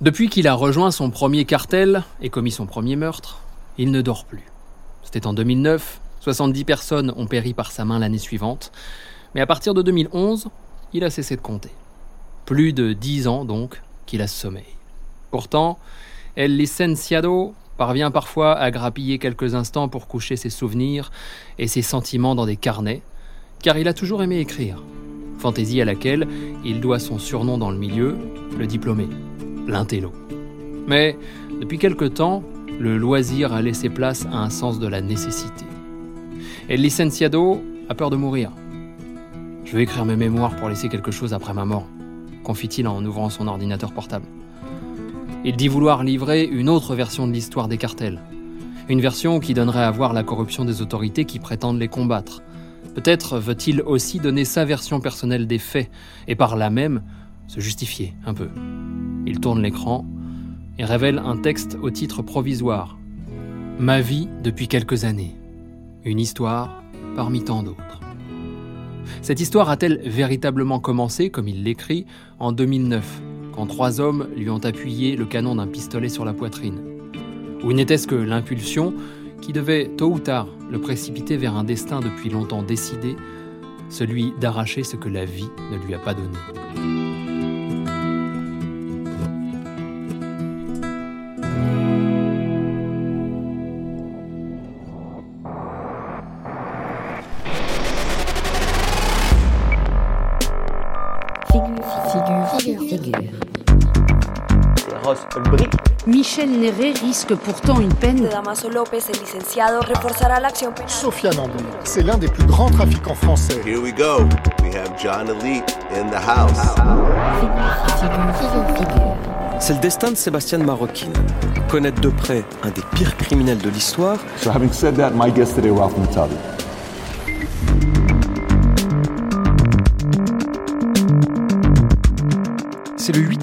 Depuis qu'il a rejoint son premier cartel et commis son premier meurtre, il ne dort plus. C'était en 2009, 70 personnes ont péri par sa main l'année suivante, mais à partir de 2011, il a cessé de compter. Plus de 10 ans donc qu'il a sommeil. Pourtant, El Licenciado parvient parfois à grappiller quelques instants pour coucher ses souvenirs et ses sentiments dans des carnets, car il a toujours aimé écrire, fantaisie à laquelle il doit son surnom dans le milieu, le diplômé, l'intello. Mais depuis quelque temps, le loisir a laissé place à un sens de la nécessité. Et licenciado a peur de mourir. Je veux écrire mes mémoires pour laisser quelque chose après ma mort, confie-t-il en ouvrant son ordinateur portable. Il dit vouloir livrer une autre version de l'histoire des cartels. Une version qui donnerait à voir la corruption des autorités qui prétendent les combattre. Peut-être veut-il aussi donner sa version personnelle des faits, et par là même se justifier un peu. Il tourne l'écran et révèle un texte au titre provisoire. Ma vie depuis quelques années. Une histoire parmi tant d'autres. Cette histoire a-t-elle véritablement commencé, comme il l'écrit, en 2009, quand trois hommes lui ont appuyé le canon d'un pistolet sur la poitrine? Ou n'était-ce que l'impulsion qui devait, tôt ou tard, le précipiter vers un destin depuis longtemps décidé, celui d'arracher ce que la vie ne lui a pas donné? Michel Néré risque pourtant une peine. Damaso López, el licenciado, reforzará la acción penal. Sofiane André, c'est l'un des plus grands trafiquants français. Here we go. We have John Elite in the house. C'est le destin de Sébastien Maroquin. Connaître de près un des pires criminels de l'histoire. So having said that, my guest today, Ralph Mutabi.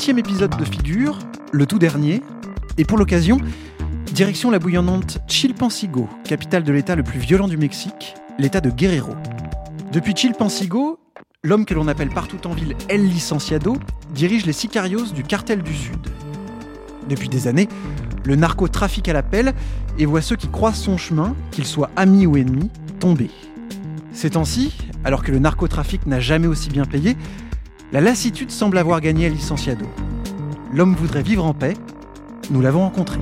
Épisode de Figure, le tout dernier, et pour l'occasion, direction la bouillonnante Chilpancingo, capitale de l'État le plus violent du Mexique, l'État de Guerrero. Depuis Chilpancingo, l'homme que l'on appelle partout en ville El Licenciado dirige les sicarios du cartel du Sud. Depuis des années, le narcotrafic à l'appel et voit ceux qui croisent son chemin, qu'ils soient amis ou ennemis, tomber. Ces temps-ci, alors que le narcotrafic n'a jamais aussi bien payé, la lassitude semble avoir gagné à Licenciado. L'homme voudrait vivre en paix. Nous l'avons rencontré.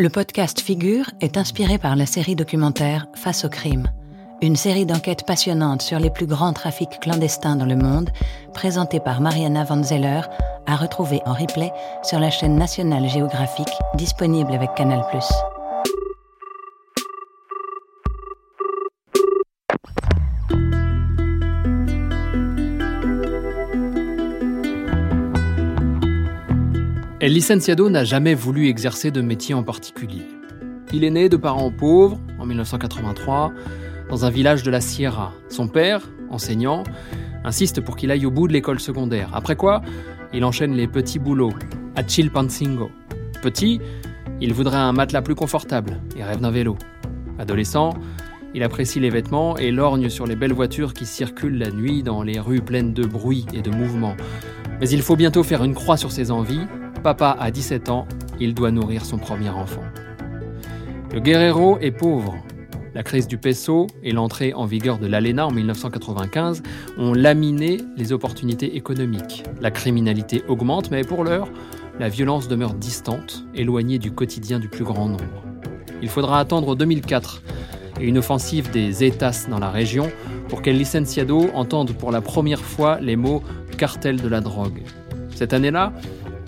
Le podcast Figure est inspiré par la série documentaire Face au crime une série d'enquêtes passionnantes sur les plus grands trafics clandestins dans le monde, présentée par Mariana Van Zeller, à retrouver en replay sur la chaîne nationale géographique disponible avec Canal+. El licenciado n'a jamais voulu exercer de métier en particulier. Il est né de parents pauvres en 1983 dans un village de la Sierra. Son père, enseignant, insiste pour qu'il aille au bout de l'école secondaire. Après quoi, il enchaîne les petits boulots à Chilpancingo. Petit, il voudrait un matelas plus confortable et rêve d'un vélo. Adolescent, il apprécie les vêtements et lorgne sur les belles voitures qui circulent la nuit dans les rues pleines de bruit et de mouvement. Mais il faut bientôt faire une croix sur ses envies. Papa a 17 ans, il doit nourrir son premier enfant. Le guerrero est pauvre, la crise du peso et l'entrée en vigueur de l'ALENA en 1995 ont laminé les opportunités économiques. La criminalité augmente, mais pour l'heure, la violence demeure distante, éloignée du quotidien du plus grand nombre. Il faudra attendre 2004 et une offensive des États dans la région pour qu'El Licenciado entende pour la première fois les mots cartel de la drogue. Cette année-là,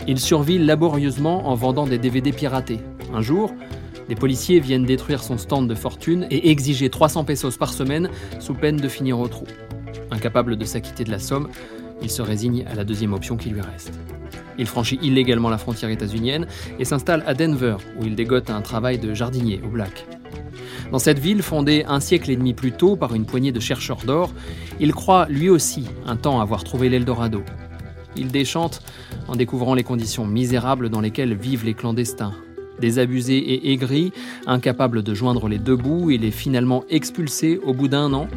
il survit laborieusement en vendant des DVD piratés. Un jour, les policiers viennent détruire son stand de fortune et exiger 300 pesos par semaine sous peine de finir au trou. Incapable de s'acquitter de la somme, il se résigne à la deuxième option qui lui reste. Il franchit illégalement la frontière états-unienne et s'installe à Denver, où il dégote un travail de jardinier au Black. Dans cette ville, fondée un siècle et demi plus tôt par une poignée de chercheurs d'or, il croit lui aussi un temps avoir trouvé l'Eldorado. Il déchante en découvrant les conditions misérables dans lesquelles vivent les clandestins, Désabusé et aigri, incapable de joindre les deux bouts, il est finalement expulsé au bout d'un an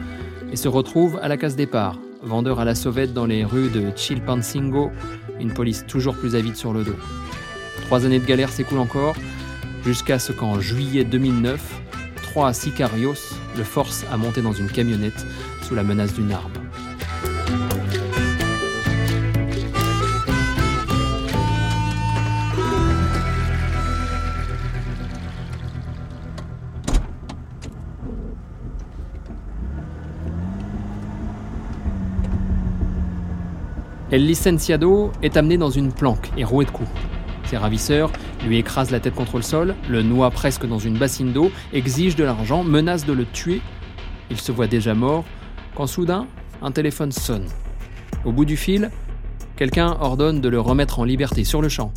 et se retrouve à la case départ, vendeur à la sauvette dans les rues de Chilpancingo, une police toujours plus avide sur le dos. Trois années de galère s'écoulent encore, jusqu'à ce qu'en juillet 2009, trois sicarios le forcent à monter dans une camionnette sous la menace d'une arme. El licenciado est amené dans une planque et roué de coups. Ses ravisseurs lui écrasent la tête contre le sol, le noient presque dans une bassine d'eau, exigent de l'argent, menacent de le tuer. Il se voit déjà mort quand soudain, un téléphone sonne. Au bout du fil, quelqu'un ordonne de le remettre en liberté sur le champ.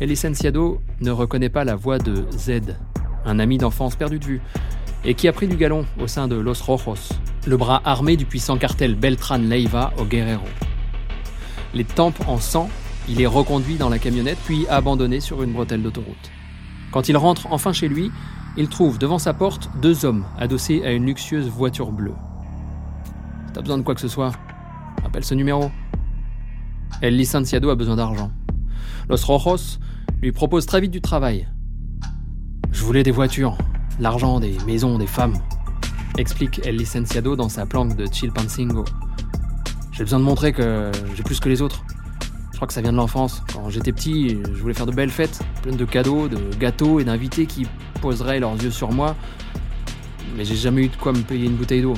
El licenciado ne reconnaît pas la voix de Z, un ami d'enfance perdu de vue, et qui a pris du galon au sein de Los Rojos, le bras armé du puissant cartel Beltran Leiva au Guerrero. Les tempes en sang, il est reconduit dans la camionnette puis abandonné sur une bretelle d'autoroute. Quand il rentre enfin chez lui, il trouve devant sa porte deux hommes adossés à une luxueuse voiture bleue. T'as besoin de quoi que ce soit, appelle ce numéro. El licenciado a besoin d'argent. Los Rojos lui propose très vite du travail. Je voulais des voitures, l'argent, des maisons, des femmes, explique El licenciado dans sa planque de Chilpancingo. J'ai besoin de montrer que j'ai plus que les autres. Je crois que ça vient de l'enfance. Quand j'étais petit, je voulais faire de belles fêtes, pleines de cadeaux, de gâteaux et d'invités qui poseraient leurs yeux sur moi. Mais j'ai jamais eu de quoi me payer une bouteille d'eau.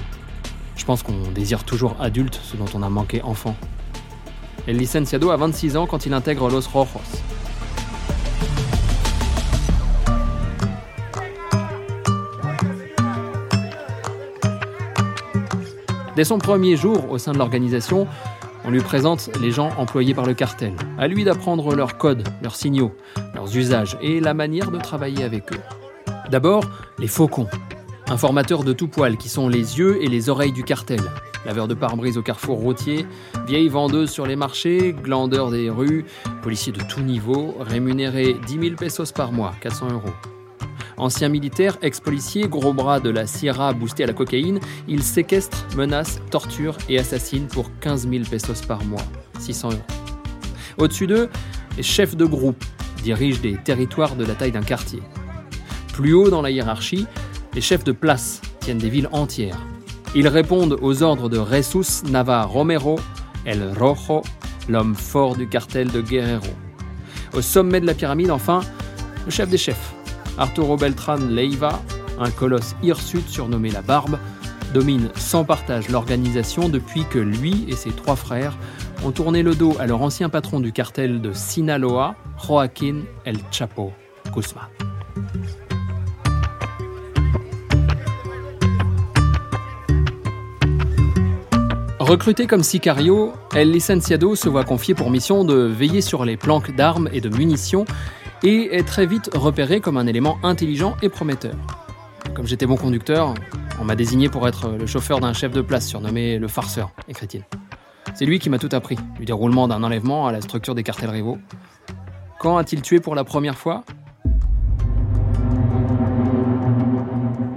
Je pense qu'on désire toujours adulte ce dont on a manqué enfant. El licenciado a 26 ans quand il intègre Los Rojos. Dès son premier jour au sein de l'organisation, on lui présente les gens employés par le cartel. À lui d'apprendre leurs codes, leurs signaux, leurs usages et la manière de travailler avec eux. D'abord, les faucons, informateurs de tout poil qui sont les yeux et les oreilles du cartel. Laveurs de pare-brise au carrefour routier, vieilles vendeuses sur les marchés, glandeurs des rues, policiers de tout niveau, rémunérés 10 000 pesos par mois, 400 euros. Ancien militaire, ex-policier, gros bras de la Sierra boosté à la cocaïne, il séquestre, menace, torture et assassine pour 15 000 pesos par mois, 600 euros. Au-dessus d'eux, les chefs de groupe dirigent des territoires de la taille d'un quartier. Plus haut dans la hiérarchie, les chefs de place tiennent des villes entières. Ils répondent aux ordres de Jesus Nava Romero, El Rojo, l'homme fort du cartel de Guerrero. Au sommet de la pyramide, enfin, le chef des chefs, Arturo Beltran Leiva, un colosse hirsute surnommé la Barbe, domine sans partage l'organisation depuis que lui et ses trois frères ont tourné le dos à leur ancien patron du cartel de Sinaloa, Joaquín El Chapo Guzmán. Recruté comme sicario, El Licenciado se voit confier pour mission de veiller sur les planques d'armes et de munitions et est très vite repéré comme un élément intelligent et prometteur. Comme j'étais bon conducteur, on m'a désigné pour être le chauffeur d'un chef de place surnommé le farceur, écrit-il. C'est lui qui m'a tout appris, du déroulement d'un enlèvement à la structure des cartels rivaux. Quand a-t-il tué pour la première fois?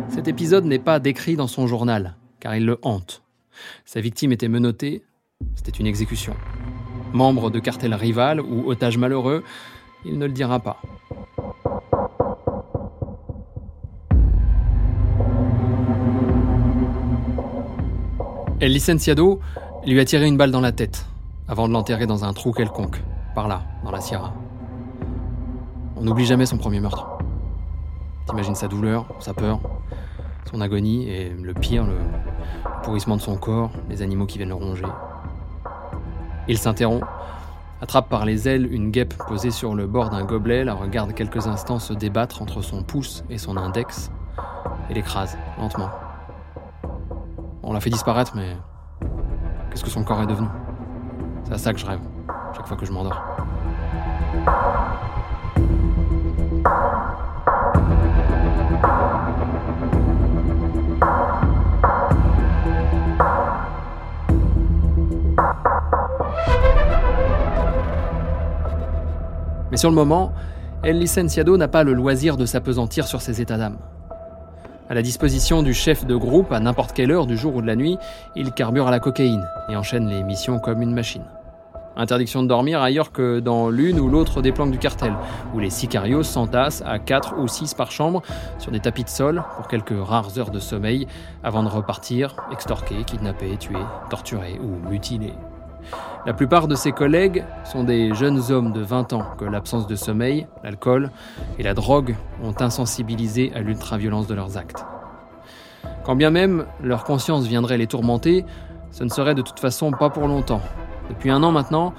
Cet épisode n'est pas décrit dans son journal, car il le hante. Sa victime était menottée, c'était une exécution. Membre de cartel rival ou otage malheureux, il ne le dira pas. El licenciado lui a tiré une balle dans la tête avant de l'enterrer dans un trou quelconque, par là, dans la Sierra. On n'oublie jamais son premier meurtre. T'imagines sa douleur, sa peur, son agonie et le pire, le pourrissement de son corps, les animaux qui viennent le ronger. Il s'interrompt, attrape par les ailes une guêpe posée sur le bord d'un gobelet, la regarde quelques instants se débattre entre son pouce et son index, et l'écrase, lentement. On l'a fait disparaître, mais qu'est-ce que son corps est devenu? C'est à ça que je rêve, chaque fois que je m'endors. Mais sur le moment, El Licenciado n'a pas le loisir de s'apesantir sur ses états d'âme. À la disposition du chef de groupe à n'importe quelle heure du jour ou de la nuit, il carbure la cocaïne et enchaîne les missions comme une machine. Interdiction de dormir ailleurs que dans l'une ou l'autre des planques du cartel, où les sicarios s'entassent à 4 ou 6 par chambre sur des tapis de sol pour quelques rares heures de sommeil avant de repartir, extorquer, kidnapper, tuer, torturer ou mutiler. La plupart de ses collègues sont des jeunes hommes de 20 ans que l'absence de sommeil, l'alcool et la drogue ont insensibilisés à l'ultraviolence de leurs actes. Quand bien même leur conscience viendrait les tourmenter, ce ne serait de toute façon pas pour longtemps. Depuis un an maintenant,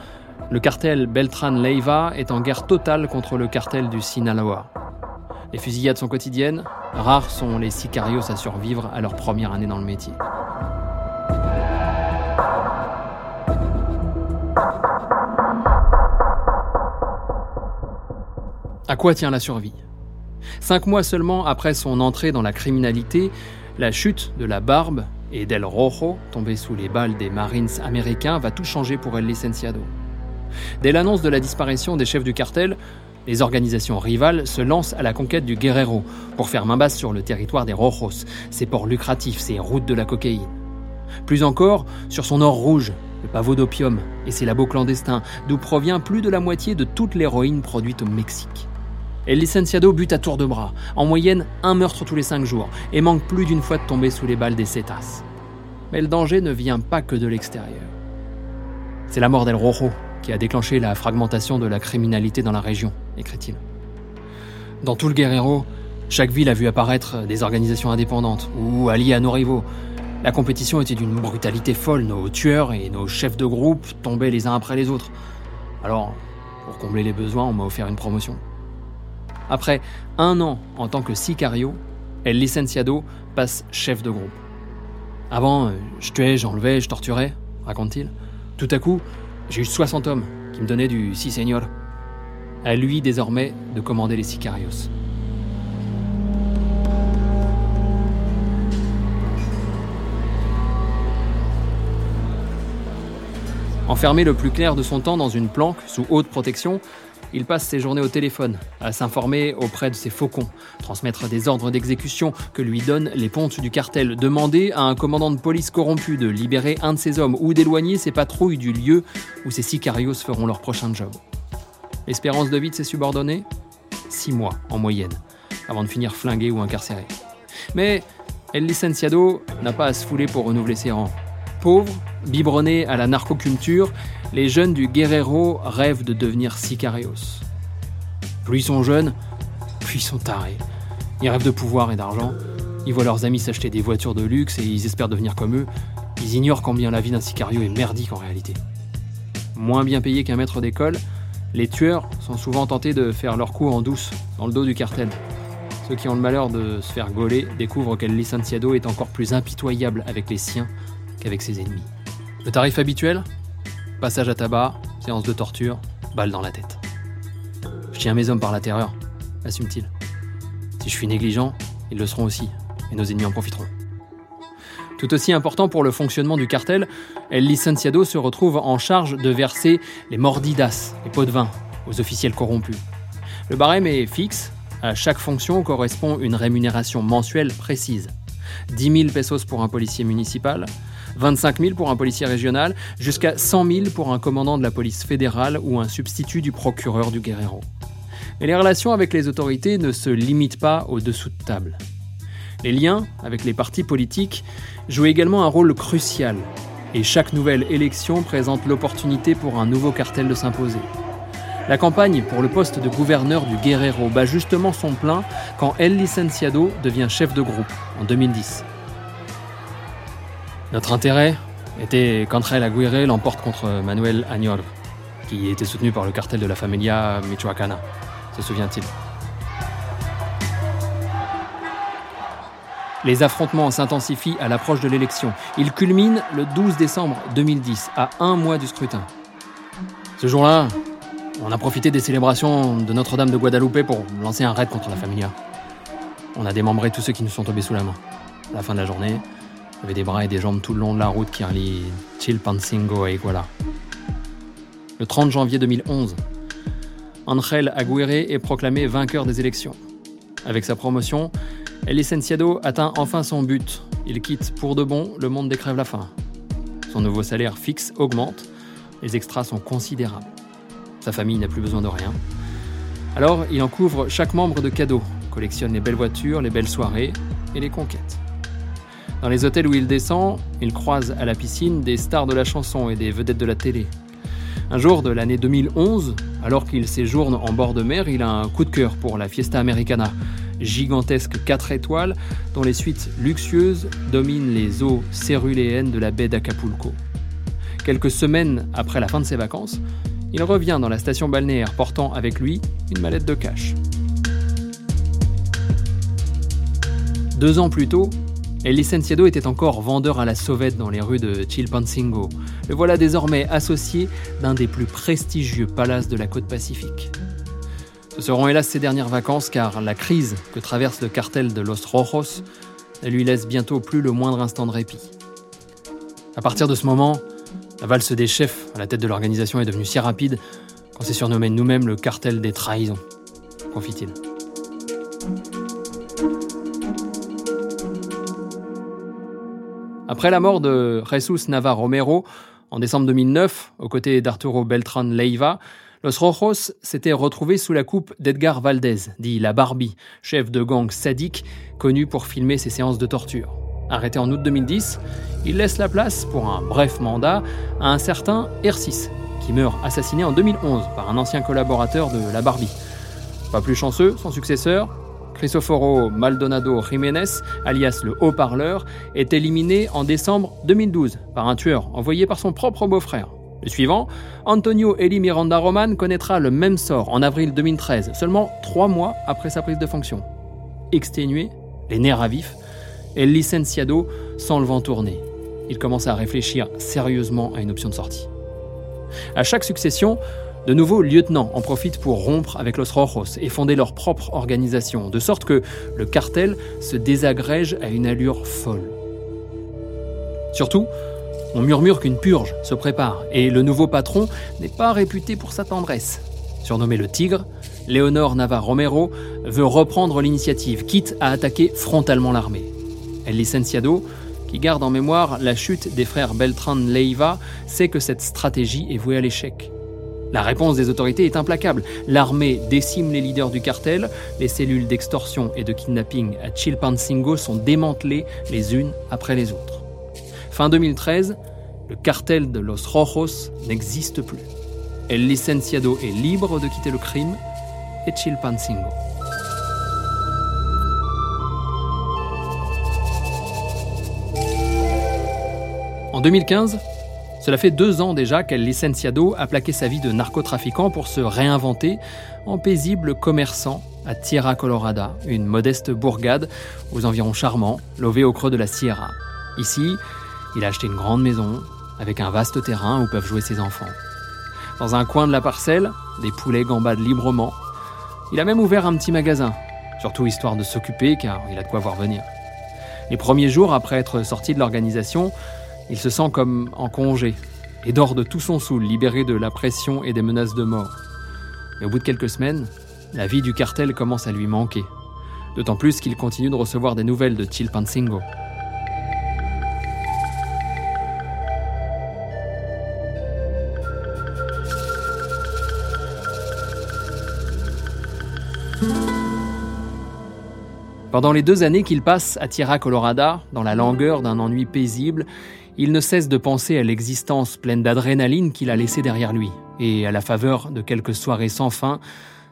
le cartel Beltran Leiva est en guerre totale contre le cartel du Sinaloa. Les fusillades sont quotidiennes, rares sont les sicarios à survivre à leur première année dans le métier. À quoi tient la survie? Cinq mois seulement après son entrée dans la criminalité, la chute de la barbe et d'El Rojo, tombé sous les balles des Marines américains, va tout changer pour El Licenciado. Dès l'annonce de la disparition des chefs du cartel, les organisations rivales se lancent à la conquête du Guerrero pour faire main basse sur le territoire des Rojos, ses ports lucratifs, ses routes de la cocaïne. Plus encore, sur son or rouge, le pavot d'opium et ses labos clandestins, d'où provient plus de la moitié de toute l'héroïne produite au Mexique. El Licenciado bute à tour de bras, en moyenne un meurtre tous les cinq jours, et manque plus d'une fois de tomber sous les balles des Cetas. Mais le danger ne vient pas que de l'extérieur. C'est la mort d'El Rojo qui a déclenché la fragmentation de la criminalité dans la région, écrit-il. Dans tout le Guerrero, chaque ville a vu apparaître des organisations indépendantes ou alliées à nos rivaux. La compétition était d'une brutalité folle, nos tueurs et nos chefs de groupe tombaient les uns après les autres. Alors, pour combler les besoins, on m'a offert une promotion. Après un an en tant que sicario, El Licenciado passe chef de groupe. Avant, euh, je tuais, j'enlevais, je torturais, raconte-t-il. Tout à coup, j'ai eu 60 hommes qui me donnaient du si señor. À lui désormais de commander les sicarios. Enfermé le plus clair de son temps dans une planque sous haute protection, il passe ses journées au téléphone, à s'informer auprès de ses faucons, transmettre des ordres d'exécution que lui donnent les pontes du cartel, demander à un commandant de police corrompu de libérer un de ses hommes ou d'éloigner ses patrouilles du lieu où ses sicarios feront leur prochain job. L'espérance de vie de ses subordonnés? Six mois en moyenne, avant de finir flingué ou incarcéré. Mais El Licenciado n'a pas à se fouler pour renouveler ses rangs. Pauvre, biberonné à la narcoculture, les jeunes du Guerrero rêvent de devenir sicarios. Plus ils sont jeunes, plus ils sont tarés. Ils rêvent de pouvoir et d'argent. Ils voient leurs amis s'acheter des voitures de luxe et ils espèrent devenir comme eux. Ils ignorent combien la vie d'un sicario est merdique en réalité. Moins bien payés qu'un maître d'école, les tueurs sont souvent tentés de faire leur coup en douce, dans le dos du cartel. Ceux qui ont le malheur de se faire gauler découvrent qu'El Licenciado est encore plus impitoyable avec les siens qu'avec ses ennemis. Le tarif habituel? Passage à tabac, séance de torture, balle dans la tête. Je tiens mes hommes par la terreur, assume-t-il. Si je suis négligent, ils le seront aussi, et nos ennemis en profiteront. Tout aussi important pour le fonctionnement du cartel, El Licenciado se retrouve en charge de verser les mordidas, les pots de vin, aux officiels corrompus. Le barème est fixe, à chaque fonction correspond une rémunération mensuelle précise. 10 000 pesos pour un policier municipal, 25 000 pour un policier régional, jusqu'à 100 000 pour un commandant de la police fédérale ou un substitut du procureur du Guerrero. Mais les relations avec les autorités ne se limitent pas au dessous de table. Les liens avec les partis politiques jouent également un rôle crucial, et chaque nouvelle élection présente l'opportunité pour un nouveau cartel de s'imposer. La campagne pour le poste de gouverneur du Guerrero bat justement son plein quand El Licenciado devient chef de groupe en 2010. Notre intérêt était qu'André Aguirre l'emporte contre Manuel Añor, qui était soutenu par le cartel de la familia Michoacana, se souvient-il. Les affrontements s'intensifient à l'approche de l'élection. Ils culminent le 12 décembre 2010, à un mois du scrutin. Ce jour-là, on a profité des célébrations de Notre-Dame de Guadalupe pour lancer un raid contre la familia. On a démembré tous ceux qui nous sont tombés sous la main. La fin de la journée, il avait des bras et des jambes tout le long de la route qui relie Chilpancingo et Iguala. Le 30 janvier 2011, Angel Aguirre est proclamé vainqueur des élections. Avec sa promotion, El Licenciado atteint enfin son but. Il quitte pour de bon le monde des crèves la faim. Son nouveau salaire fixe augmente, les extras sont considérables. Sa famille n'a plus besoin de rien. Alors, il en couvre chaque membre de cadeaux, collectionne les belles voitures, les belles soirées et les conquêtes. Dans les hôtels où il descend, il croise à la piscine des stars de la chanson et des vedettes de la télé. Un jour de l'année 2011, alors qu'il séjourne en bord de mer, il a un coup de cœur pour la Fiesta Americana, gigantesque 4 étoiles dont les suites luxueuses dominent les eaux céruléennes de la baie d'Acapulco. Quelques semaines après la fin de ses vacances, il revient dans la station balnéaire portant avec lui une mallette de cash. Deux ans plus tôt, El Licenciado était encore vendeur à la sauvette dans les rues de Chilpancingo. Le voilà désormais associé d'un des plus prestigieux palaces de la côte pacifique. Ce seront hélas ses dernières vacances car la crise que traverse le cartel de Los Rojos ne lui laisse bientôt plus le moindre instant de répit. À partir de ce moment, la valse des chefs à la tête de l'organisation est devenue si rapide qu'on s'est surnommé nous-mêmes le cartel des trahisons, confie-t-il. Après la mort de Jesus Nava Romero en décembre 2009, aux côtés d'Arturo Beltran Leiva, Los Rojos s'était retrouvé sous la coupe d'Edgar Valdez, dit la Barbie, chef de gang sadique connu pour filmer ses séances de torture. Arrêté en août 2010, il laisse la place pour un bref mandat à un certain R6, qui meurt assassiné en 2011 par un ancien collaborateur de la Barbie. Pas plus chanceux, son successeur, Crisoforo Maldonado Jiménez, alias le haut-parleur, est éliminé en décembre 2012 par un tueur envoyé par son propre beau-frère. Le suivant, Antonio Eli Miranda Roman, connaîtra le même sort en avril 2013, seulement trois mois après sa prise de fonction. Exténué, les nerfs à vif, El Licenciado sent le vent tourner. Il commence à réfléchir sérieusement à une option de sortie. À chaque succession, de nouveaux lieutenants en profitent pour rompre avec Los Rojos et fonder leur propre organisation, de sorte que le cartel se désagrège à une allure folle. Surtout, on murmure qu'une purge se prépare et le nouveau patron n'est pas réputé pour sa tendresse. Surnommé le Tigre, Léonor Nava Romero veut reprendre l'initiative, quitte à attaquer frontalement l'armée. El Licenciado, qui garde en mémoire la chute des frères Beltran Leiva, sait que cette stratégie est vouée à l'échec. La réponse des autorités est implacable. L'armée décime les leaders du cartel, les cellules d'extorsion et de kidnapping à Chilpancingo sont démantelées les unes après les autres. Fin 2013, le cartel de Los Rojos n'existe plus. El Licenciado est libre de quitter le crime et Chilpancingo. En 2015, cela fait deux ans déjà qu'El Licenciado a plaqué sa vie de narcotrafiquant pour se réinventer en paisible commerçant à Tierra Colorada, une modeste bourgade aux environs charmants, levée au creux de la Sierra. Ici, il a acheté une grande maison avec un vaste terrain où peuvent jouer ses enfants. Dans un coin de la parcelle, des poulets gambadent librement. Il a même ouvert un petit magasin, surtout histoire de s'occuper car il a de quoi voir venir. Les premiers jours après être sorti de l'organisation, il se sent comme en congé et dort de tout son soul, libéré de la pression et des menaces de mort. Mais au bout de quelques semaines, la vie du cartel commence à lui manquer. D'autant plus qu'il continue de recevoir des nouvelles de Chilpancingo. Pendant les deux années qu'il passe à Tierra Colorada, dans la langueur d'un ennui paisible, il ne cesse de penser à l'existence pleine d'adrénaline qu'il a laissée derrière lui, et à la faveur de quelques soirées sans fin,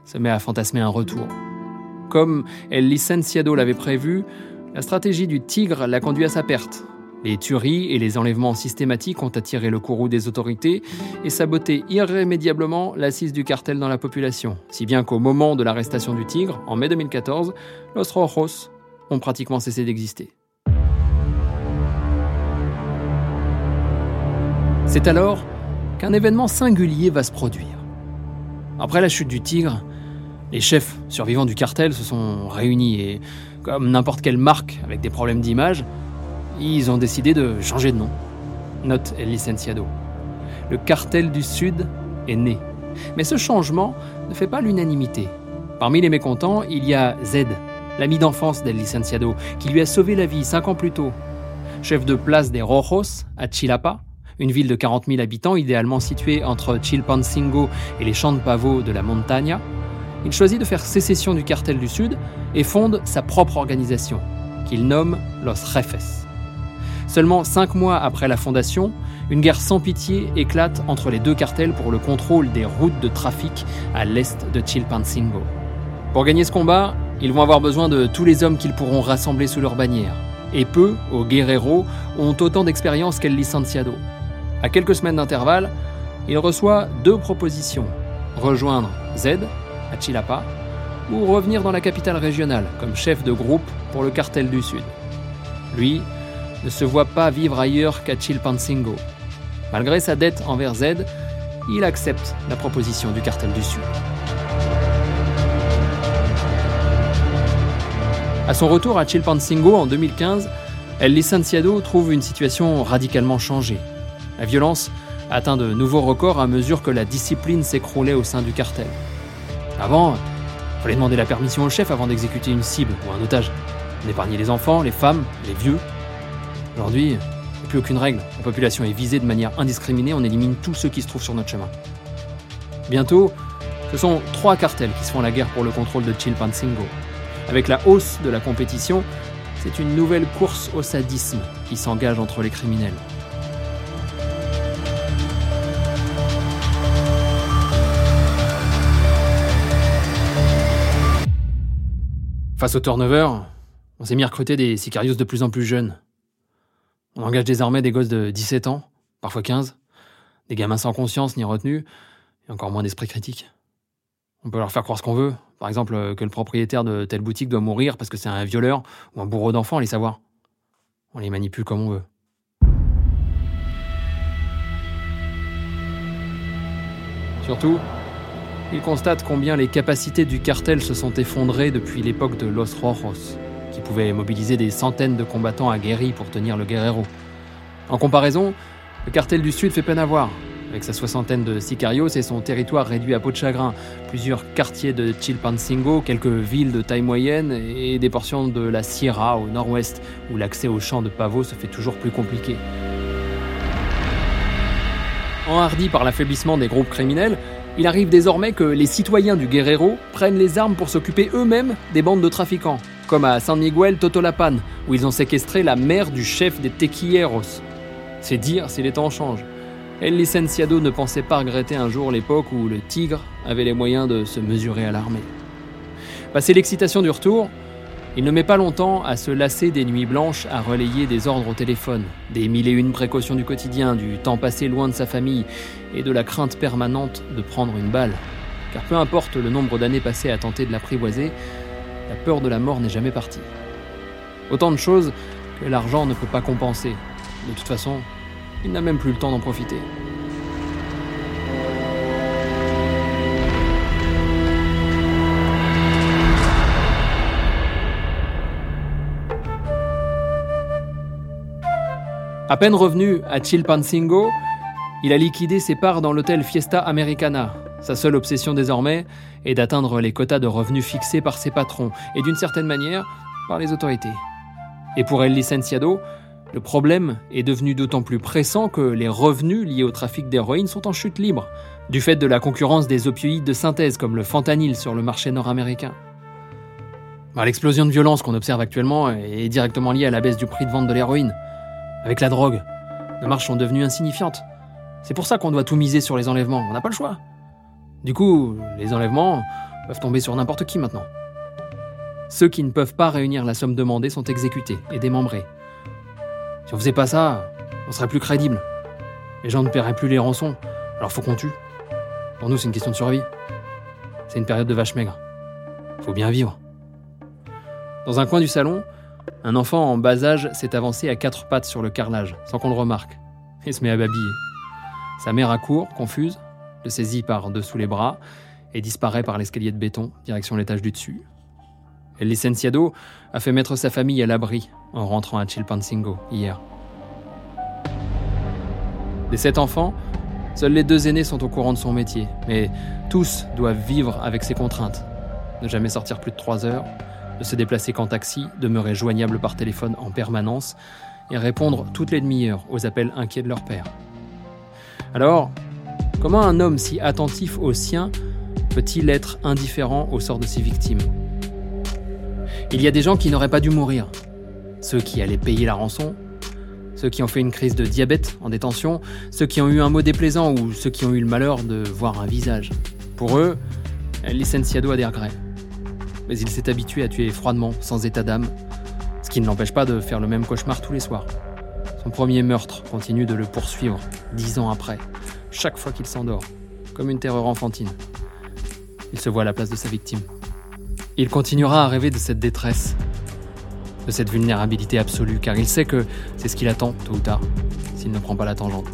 se met à fantasmer un retour. Comme El Licenciado l'avait prévu, la stratégie du tigre l'a conduit à sa perte. Les tueries et les enlèvements systématiques ont attiré le courroux des autorités et saboté irrémédiablement l'assise du cartel dans la population, si bien qu'au moment de l'arrestation du tigre, en mai 2014, Los Rojos ont pratiquement cessé d'exister. C'est alors qu'un événement singulier va se produire. Après la chute du tigre, les chefs survivants du cartel se sont réunis et, comme n'importe quelle marque avec des problèmes d'image, ils ont décidé de changer de nom. Note El Licenciado. Le cartel du Sud est né. Mais ce changement ne fait pas l'unanimité. Parmi les mécontents, il y a Z, l'ami d'enfance del licenciado, qui lui a sauvé la vie cinq ans plus tôt. Chef de place des Rojos à Chilapa, une ville de 40 000 habitants idéalement située entre Chilpancingo et les champs de pavots de la Montaña, il choisit de faire sécession du cartel du Sud et fonde sa propre organisation, qu'il nomme Los Jefes. Seulement cinq mois après la fondation, une guerre sans pitié éclate entre les deux cartels pour le contrôle des routes de trafic à l'est de Chilpancingo. Pour gagner ce combat, ils vont avoir besoin de tous les hommes qu'ils pourront rassembler sous leur bannière. Et peu, aux guerreros, ont autant d'expérience qu'El Licenciado. À quelques semaines d'intervalle, il reçoit deux propositions. Rejoindre Z, à Chilapa, ou revenir dans la capitale régionale comme chef de groupe pour le cartel du Sud. Lui ne se voit pas vivre ailleurs qu'à Chilpancingo. Malgré sa dette envers Z, il accepte la proposition du cartel du Sud. À son retour à Chilpancingo en 2015, El Licenciado trouve une situation radicalement changée. La violence atteint de nouveaux records à mesure que la discipline s'écroulait au sein du cartel. Avant, il fallait demander la permission au chef avant d'exécuter une cible ou un otage. On épargnait les enfants, les femmes, les vieux. Aujourd'hui, il n'y a plus aucune règle. La population est visée de manière indiscriminée, on élimine tous ceux qui se trouvent sur notre chemin. Bientôt, ce sont trois cartels qui se font la guerre pour le contrôle de Chilpancingo. Avec la hausse de la compétition, c'est une nouvelle course au sadisme qui s'engage entre les criminels. Face au turnover, on s'est mis à recruter des sicarios de plus en plus jeunes. On engage désormais des gosses de 17 ans, parfois 15, des gamins sans conscience ni retenue, et encore moins d'esprit critique. On peut leur faire croire ce qu'on veut, par exemple que le propriétaire de telle boutique doit mourir parce que c'est un violeur ou un bourreau d'enfants, les savoir. On les manipule comme on veut. Surtout, il constate combien les capacités du cartel se sont effondrées depuis l'époque de Los Rojos, qui pouvait mobiliser des centaines de combattants aguerris pour tenir le guerrero. En comparaison, le cartel du Sud fait peine à voir. Avec sa soixantaine de sicarios et son territoire réduit à peau de chagrin, plusieurs quartiers de Chilpancingo, quelques villes de taille moyenne et des portions de la Sierra au nord-ouest, où l'accès aux champs de pavots se fait toujours plus compliqué. Enhardi par l'affaiblissement des groupes criminels, il arrive désormais que les citoyens du Guerrero prennent les armes pour s'occuper eux-mêmes des bandes de trafiquants, comme à San Miguel Totolapan, où ils ont séquestré la mère du chef des Tequilleros. C'est dire si les temps changent. El Licenciado ne pensait pas regretter un jour l'époque où le tigre avait les moyens de se mesurer à l'armée. Passé l'excitation du retour, il ne met pas longtemps à se lasser des nuits blanches à relayer des ordres au téléphone, des mille et une précautions du quotidien, du temps passé loin de sa famille et de la crainte permanente de prendre une balle. Car peu importe le nombre d'années passées à tenter de l'apprivoiser, la peur de la mort n'est jamais partie. Autant de choses que l'argent ne peut pas compenser. De toute façon, il n'a même plus le temps d'en profiter. À peine revenu à Chilpancingo, il a liquidé ses parts dans l'hôtel Fiesta Americana. Sa seule obsession désormais est d'atteindre les quotas de revenus fixés par ses patrons et d'une certaine manière par les autorités. Et pour El Licenciado, le problème est devenu d'autant plus pressant que les revenus liés au trafic d'héroïne sont en chute libre, du fait de la concurrence des opioïdes de synthèse comme le fentanyl sur le marché nord-américain. Bah, l'explosion de violence qu'on observe actuellement est directement liée à la baisse du prix de vente de l'héroïne. Avec la drogue, nos marches sont devenues insignifiantes. C'est pour ça qu'on doit tout miser sur les enlèvements, on n'a pas le choix. Du coup, les enlèvements peuvent tomber sur n'importe qui maintenant. Ceux qui ne peuvent pas réunir la somme demandée sont exécutés et démembrés. Si on faisait pas ça, on serait plus crédible. Les gens ne paieraient plus les rançons, alors faut qu'on tue. Pour nous, c'est une question de survie. C'est une période de vache maigre. Faut bien vivre. Dans un coin du salon, un enfant en bas âge s'est avancé à quatre pattes sur le carrelage, sans qu'on le remarque, et se met à babiller. Sa mère accourt, confuse, le saisit par dessous les bras et disparaît par l'escalier de béton, direction l'étage du dessus. El licenciado a fait mettre sa famille à l'abri en rentrant à Chilpancingo hier. Des sept enfants, Seuls les deux aînés sont au courant de son métier, mais tous doivent vivre avec ses contraintes. Ne jamais sortir plus de 3 heures, ne se déplacer qu'en taxi, demeurer joignable par téléphone en permanence et répondre toutes les demi-heures aux appels inquiets de leur père. Alors, comment un homme si attentif aux siens peut-il être indifférent au sort de ses victimes? Il y a des gens qui n'auraient pas dû mourir. Ceux qui allaient payer la rançon, ceux qui ont fait une crise de diabète en détention, ceux qui ont eu un mot déplaisant ou ceux qui ont eu le malheur de voir un visage. Pour eux, licenciado a des regrets. Mais il s'est habitué à tuer froidement, sans état d'âme, ce qui ne l'empêche pas de faire le même cauchemar tous les soirs. Son premier meurtre continue de le poursuivre, dix ans après, chaque fois qu'il s'endort, comme une terreur enfantine. Il se voit à la place de sa victime. Il continuera à rêver de cette détresse, de cette vulnérabilité absolue, car il sait que c'est ce qu'il attend, tôt ou tard, s'il ne prend pas la tangente.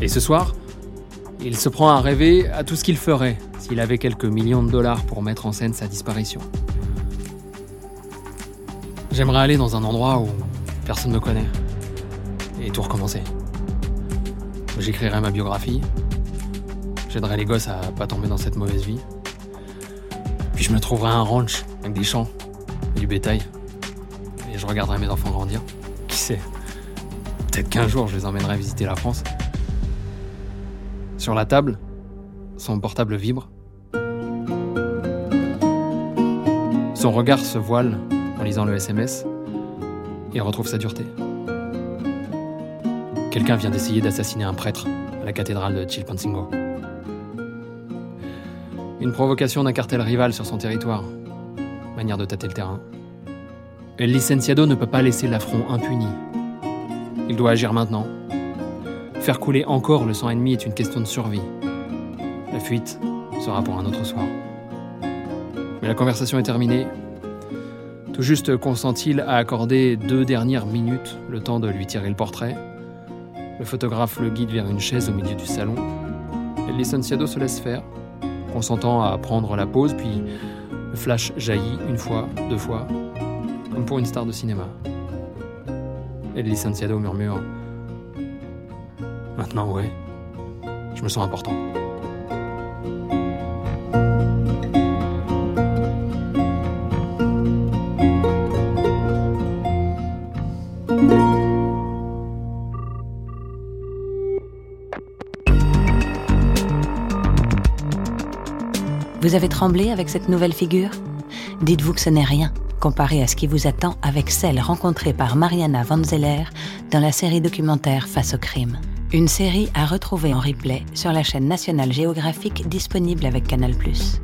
Et ce soir, il se prend à rêver à tout ce qu'il ferait s'il avait quelques millions de dollars pour mettre en scène sa disparition. J'aimerais aller dans un endroit où personne ne me connaît et tout recommencer. J'écrirai ma biographie, j'aiderai les gosses à pas tomber dans cette mauvaise vie. Puis je me trouverai un ranch avec des champs du bétail. Et je regarderai mes enfants grandir. Qui sait Peut-être qu'un jour je les emmènerai visiter la France. Sur la table, son portable vibre. Son regard se voile en lisant le SMS et retrouve sa dureté. Quelqu'un vient d'essayer d'assassiner un prêtre à la cathédrale de Chilpancingo. Une provocation d'un cartel rival sur son territoire. Manière de tâter le terrain. El licenciado ne peut pas laisser l'affront impuni. Il doit agir maintenant. Faire couler encore le sang ennemi est une question de survie. La fuite sera pour un autre soir. Mais la conversation est terminée. Tout juste consent-il à accorder deux dernières minutes, le temps de lui tirer le portrait. Le photographe le guide vers une chaise au milieu du salon. El licenciado se laisse faire, consentant à prendre la pause, puis le flash jaillit une fois, deux fois, comme pour une star de cinéma. El licenciado murmure Maintenant, ouais, je me sens important. Vous avez tremblé avec cette nouvelle figure? Dites-vous que ce n'est rien comparé à ce qui vous attend avec celle rencontrée par Mariana Van Zeller dans la série documentaire Face au crime. Une série à retrouver en replay sur la chaîne nationale géographique disponible avec Canal ⁇